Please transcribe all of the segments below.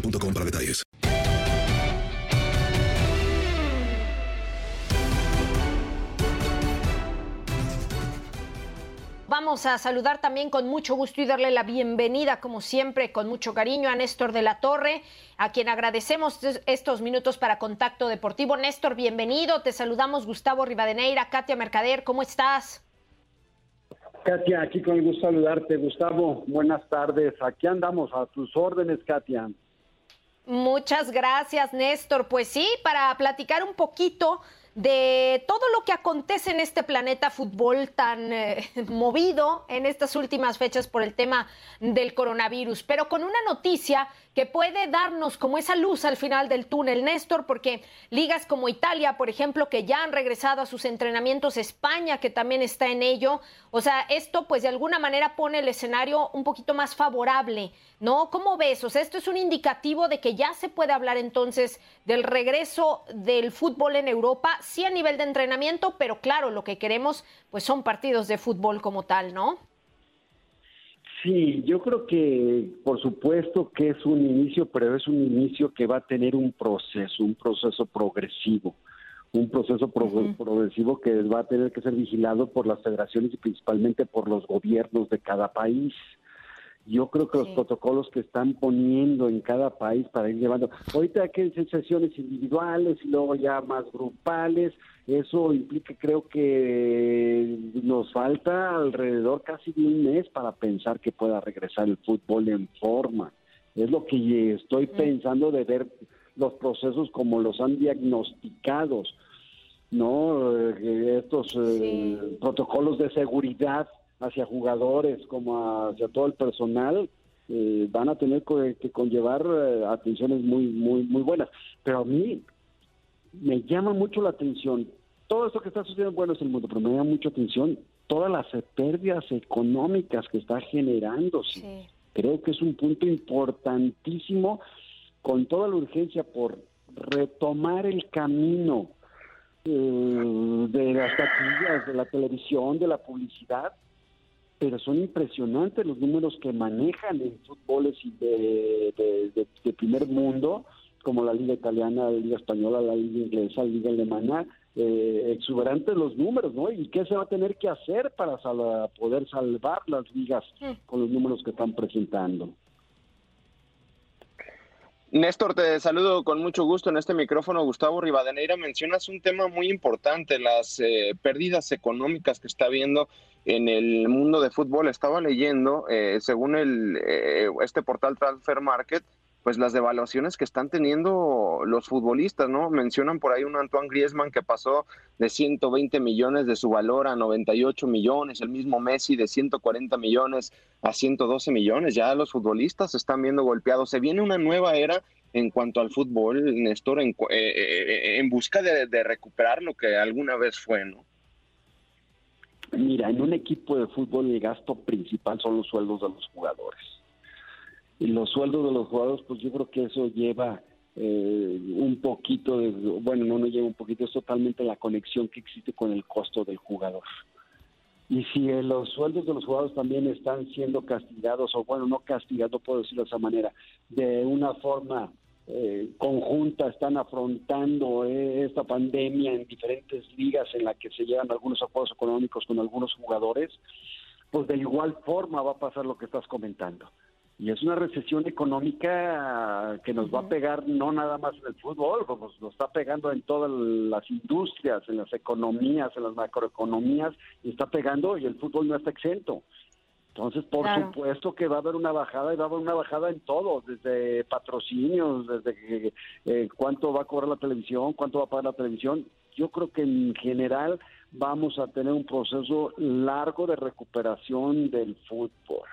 boostmobile.com para detalles. Vamos a saludar también con mucho gusto y darle la bienvenida, como siempre, con mucho cariño a Néstor de la Torre, a quien agradecemos estos minutos para Contacto Deportivo. Néstor, bienvenido. Te saludamos Gustavo Rivadeneira, Katia Mercader, ¿cómo estás? Katia, aquí con el gusto saludarte. Gustavo, buenas tardes. Aquí andamos a tus órdenes, Katia. Muchas gracias, Néstor. Pues sí, para platicar un poquito de todo lo que acontece en este planeta fútbol tan eh, movido en estas últimas fechas por el tema del coronavirus, pero con una noticia que puede darnos como esa luz al final del túnel, Néstor, porque ligas como Italia, por ejemplo, que ya han regresado a sus entrenamientos, España, que también está en ello, o sea, esto pues de alguna manera pone el escenario un poquito más favorable, ¿no? ¿Cómo ves? O sea, esto es un indicativo de que ya se puede hablar entonces del regreso del fútbol en Europa, sí a nivel de entrenamiento, pero claro, lo que queremos pues son partidos de fútbol como tal, ¿no? Sí, yo creo que por supuesto que es un inicio, pero es un inicio que va a tener un proceso, un proceso progresivo, un proceso pro uh -huh. progresivo que va a tener que ser vigilado por las federaciones y principalmente por los gobiernos de cada país. Yo creo que sí. los protocolos que están poniendo en cada país para ir llevando, ahorita hay que hacer sesiones individuales y luego ya más grupales, eso implica creo que nos falta alrededor casi de un mes para pensar que pueda regresar el fútbol en forma. Es lo que estoy pensando de ver los procesos como los han diagnosticados, ¿no? Estos sí. eh, protocolos de seguridad hacia jugadores como hacia todo el personal eh, van a tener que conllevar eh, atenciones muy muy muy buenas pero a mí me llama mucho la atención todo esto que está sucediendo bueno es el mundo pero me llama mucho atención todas las pérdidas económicas que está generándose sí. creo que es un punto importantísimo con toda la urgencia por retomar el camino eh, de las taquillas, de la televisión, de la publicidad, pero son impresionantes los números que manejan en fútboles de, de, de, de, primer mundo, como la Liga Italiana, la Liga Española, la Liga Inglesa, la Liga Alemana, eh, exuberantes los números, ¿no? ¿Y qué se va a tener que hacer para sal poder salvar las ligas con los números que están presentando? Néstor, te saludo con mucho gusto en este micrófono. Gustavo Rivadeneira, mencionas un tema muy importante, las eh, pérdidas económicas que está habiendo en el mundo de fútbol. Estaba leyendo, eh, según el, eh, este portal Transfer Market, pues las devaluaciones que están teniendo los futbolistas, ¿no? Mencionan por ahí un Antoine Griezmann que pasó de 120 millones de su valor a 98 millones, el mismo Messi de 140 millones a 112 millones. Ya los futbolistas se están viendo golpeados. Se viene una nueva era en cuanto al fútbol, Néstor, en, eh, eh, en busca de, de recuperar lo que alguna vez fue, ¿no? Mira, en un equipo de fútbol el gasto principal son los sueldos de los jugadores los sueldos de los jugadores, pues yo creo que eso lleva eh, un poquito de, bueno, no, no lleva un poquito, es totalmente la conexión que existe con el costo del jugador. Y si eh, los sueldos de los jugadores también están siendo castigados, o bueno, no castigados, puedo decirlo de esa manera, de una forma eh, conjunta, están afrontando esta pandemia en diferentes ligas en la que se llevan algunos acuerdos económicos con algunos jugadores, pues de igual forma va a pasar lo que estás comentando y es una recesión económica que nos va a pegar no nada más en el fútbol, pues nos, está pegando en todas las industrias, en las economías, en las macroeconomías, y está pegando y el fútbol no está exento. Entonces, por supuesto que va a haber una bajada y va a haber una bajada en todo, desde patrocinios, desde eh, cuánto va a cobrar la televisión, cuánto va a pagar la televisión. Yo creo que en general vamos a tener un proceso largo de recuperación del fútbol.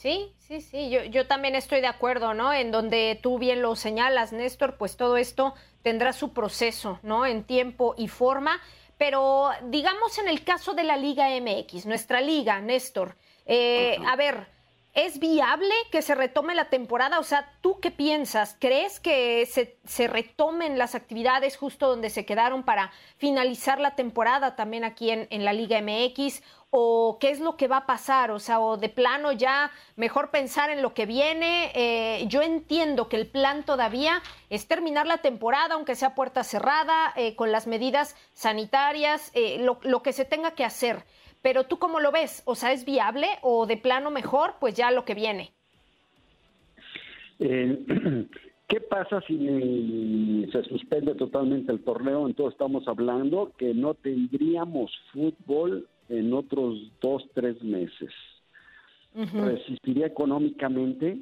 Sí, sí, sí, yo, yo también estoy de acuerdo, ¿no? En donde tú bien lo señalas, Néstor, pues todo esto tendrá su proceso, ¿no? En tiempo y forma. Pero digamos en el caso de la Liga MX, nuestra liga, Néstor, eh, a ver, ¿Es viable que se retome la temporada? O sea, ¿tú qué piensas? ¿Crees que se, se, retomen las actividades justo donde se quedaron para finalizar la temporada también aquí en, en, la Liga MX? ¿O qué es lo que va a pasar? O sea, o de plano ya mejor pensar en lo que viene. Eh, yo entiendo que el plan todavía es terminar la temporada, aunque sea puerta cerrada, eh, con las medidas sanitarias, eh, lo, lo que se tenga que hacer. Pero tú cómo lo ves, o sea, ¿es viable o de plano mejor? Pues ya lo que viene. Eh, ¿Qué pasa si se suspende totalmente el torneo? Entonces estamos hablando que no tendríamos fútbol en otros dos, tres meses. Resistiría económicamente,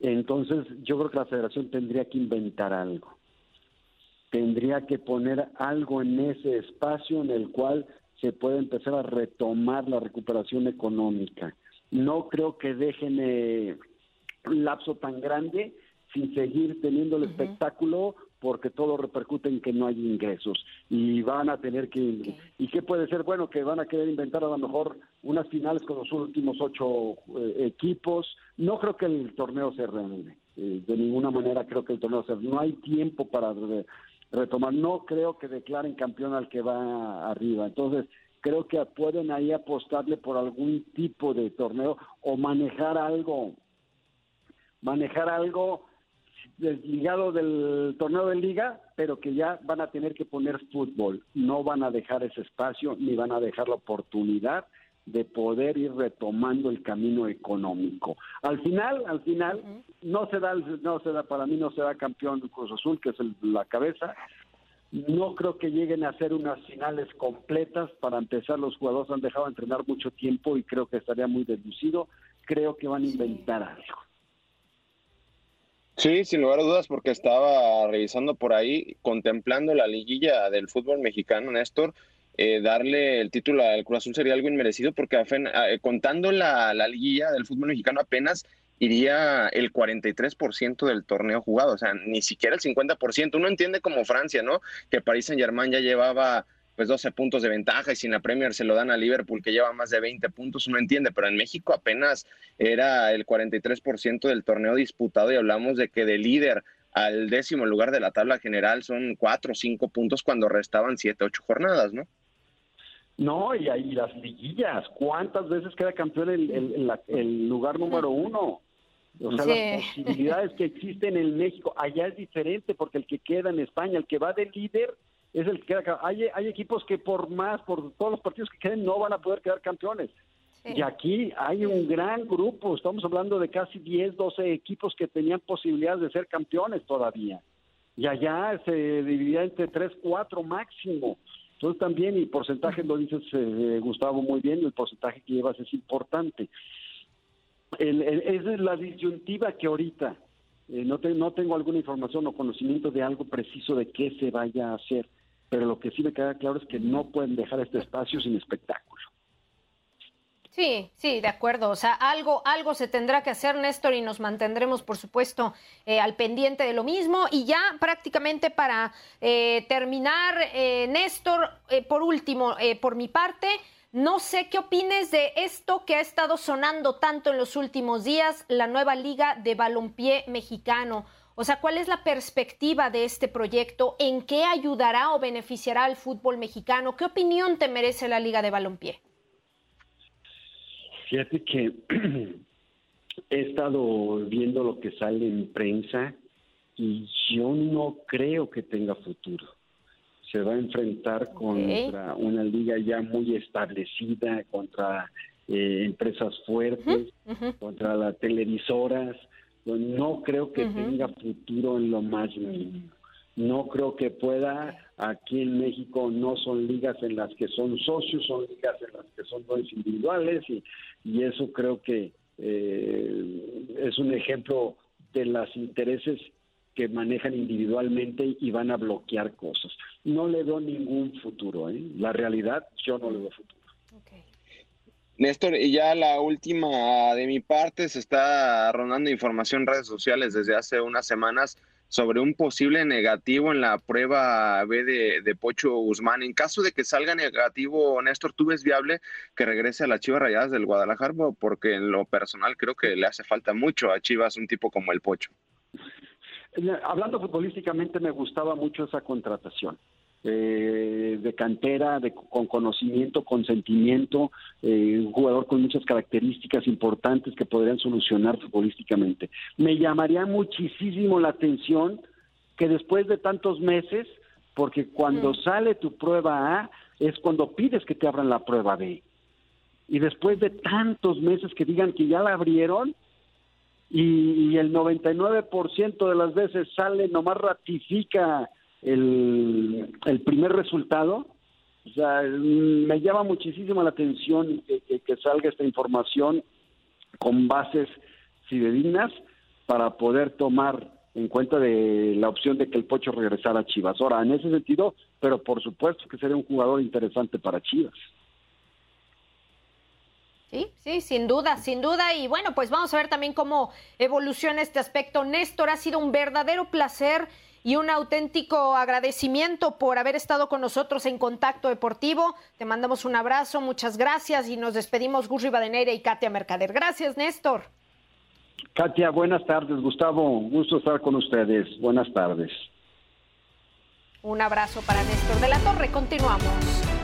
entonces yo creo que la federación tendría que inventar algo. Tendría que poner algo en ese espacio en el cual se puede empezar a retomar la recuperación económica. No creo que dejen eh, un lapso tan grande sin seguir teniendo el espectáculo porque todo repercute en que no hay ingresos y van a tener que y qué puede ser bueno que van a querer inventar a lo mejor unas finales con los últimos ocho eh, equipos. No creo que el torneo se reanude eh, de ninguna manera creo que el torneo se no hay tiempo para retomar. No creo que declaren campeón al que va arriba. Entonces, creo que pueden ahí apostarle por algún tipo de torneo o manejar algo, manejar algo desligado del torneo de liga, pero que ya van a tener que poner fútbol. No van a dejar ese espacio ni van a dejar la oportunidad de poder ir retomando el camino económico. Al final, al final, no se da, no se da, para mí no se da campeón Cruz Azul, que es la cabeza. No creo que lleguen a hacer unas finales completas. Para empezar, los jugadores han dejado de entrenar mucho tiempo y creo que estaría muy deducido. Creo que van a inventar algo. Sí, sin lugar a dudas, porque estaba revisando por ahí, contemplando la liguilla del fútbol mexicano, Néstor, eh, darle el título al Cruz Azul sería algo inmerecido porque eh, contando la, la, liguilla del fútbol mexicano apenas iría el 43% del torneo jugado, o sea, ni siquiera el 50%. Uno entiende como Francia, ¿no? Que París Saint Germain ya llevaba pues 12 puntos de ventaja y sin la Premier se lo dan a Liverpool que lleva más de 20 puntos, uno entiende, pero en México apenas era el 43% del torneo disputado y hablamos de que de líder al décimo lugar de la tabla general son 4 o 5 puntos cuando restaban 7, 8 jornadas, ¿no? No, y ahí las liguillas, ¿cuántas veces queda campeón el, el, lugar número uno? O sea, las posibilidades que existen en México, allá es diferente porque el que queda en España, el que va de líder, es el que queda. Hay, hay equipos que por más, por todos los partidos que queden, no van a poder quedar campeones. Y aquí hay un gran grupo, estamos hablando de casi 10, 12 equipos que tenían posibilidades de ser campeones todavía. Y allá se dividía entre 3, 4 máximo. Entonces también, y porcentaje, lo dices, eh, Gustavo, muy bien, el porcentaje que llevas es importante. esa es la disyuntiva que ahorita eh, no, no tengo alguna información o conocimiento de algo preciso de qué se vaya a hacer, pero lo que sí me queda claro es que no pueden dejar este espacio sin espectáculo. Sí, sí, de acuerdo. O sea, algo, algo se tendrá que hacer, Néstor, y nos mantendremos, por supuesto, eh, al pendiente de lo mismo. Y ya prácticamente para eh, terminar, eh, Néstor, por último, por mi parte, no sé qué opines de esto que ha estado sonando tanto en los últimos días, la nueva Liga de Balompié Mexicano. O sea, ¿cuál es la perspectiva de este proyecto? ¿En qué ayudará o beneficiará al fútbol mexicano? ¿Qué opinión te merece la Liga de Balompié? Fíjate que he estado viendo lo que sale en prensa y yo no creo que tenga futuro. Se va a enfrentar contra una liga ya muy establecida, contra eh, empresas fuertes, contra las televisoras. no creo que tenga futuro en lo más mínimo. No creo que pueda. Aquí en México no son ligas en las que son socios, son ligas en las que son dos individuales y, y eso creo que eh, es un ejemplo de los intereses que manejan individualmente y van a bloquear cosas. No le veo ningún futuro. ¿eh? La realidad, yo no le veo futuro. Néstor, y ya la última de mi parte, se está rondando información en redes sociales desde hace unas semanas sobre un posible negativo en la prueba B de, Pocho Guzmán. En caso de que salga negativo, Néstor, ¿tú ves viable que regrese a las Chivas Rayadas del Guadalajara? Porque en lo personal creo que le hace falta mucho a Chivas un tipo como el Pocho. Hablando futbolísticamente, me gustaba mucho esa contratación eh, de cantera, de, con conocimiento, con sentimiento, eh, un jugador con muchas características importantes que podrían solucionar futbolísticamente. Me llamaría muchísimo la atención que después de tantos meses, porque cuando mm. sale tu prueba A es cuando pides que te abran la prueba B. Y después de tantos meses que digan que ya la abrieron, y, y el 99% de las veces sale, nomás ratifica el, el primer resultado. O sea, me llama muchísimo la atención que, que, salga esta información con bases fidedignas para poder tomar en cuenta de la opción de que el Pocho regresara a Chivas. Ahora, en ese sentido, pero por supuesto que sería un jugador interesante para Chivas. Sí, sí, sin duda, sin duda. Y bueno, pues vamos a ver también cómo evoluciona este aspecto. Néstor, ha sido un verdadero placer y un auténtico agradecimiento por haber estado con nosotros en Contacto Deportivo. Te mandamos un abrazo, muchas gracias y nos despedimos Gus Rivadeneira y Katia Mercader. Gracias, Néstor. Katia, buenas tardes. Gustavo, gusto estar con ustedes. Buenas tardes. Un abrazo para Néstor de la Torre. Continuamos.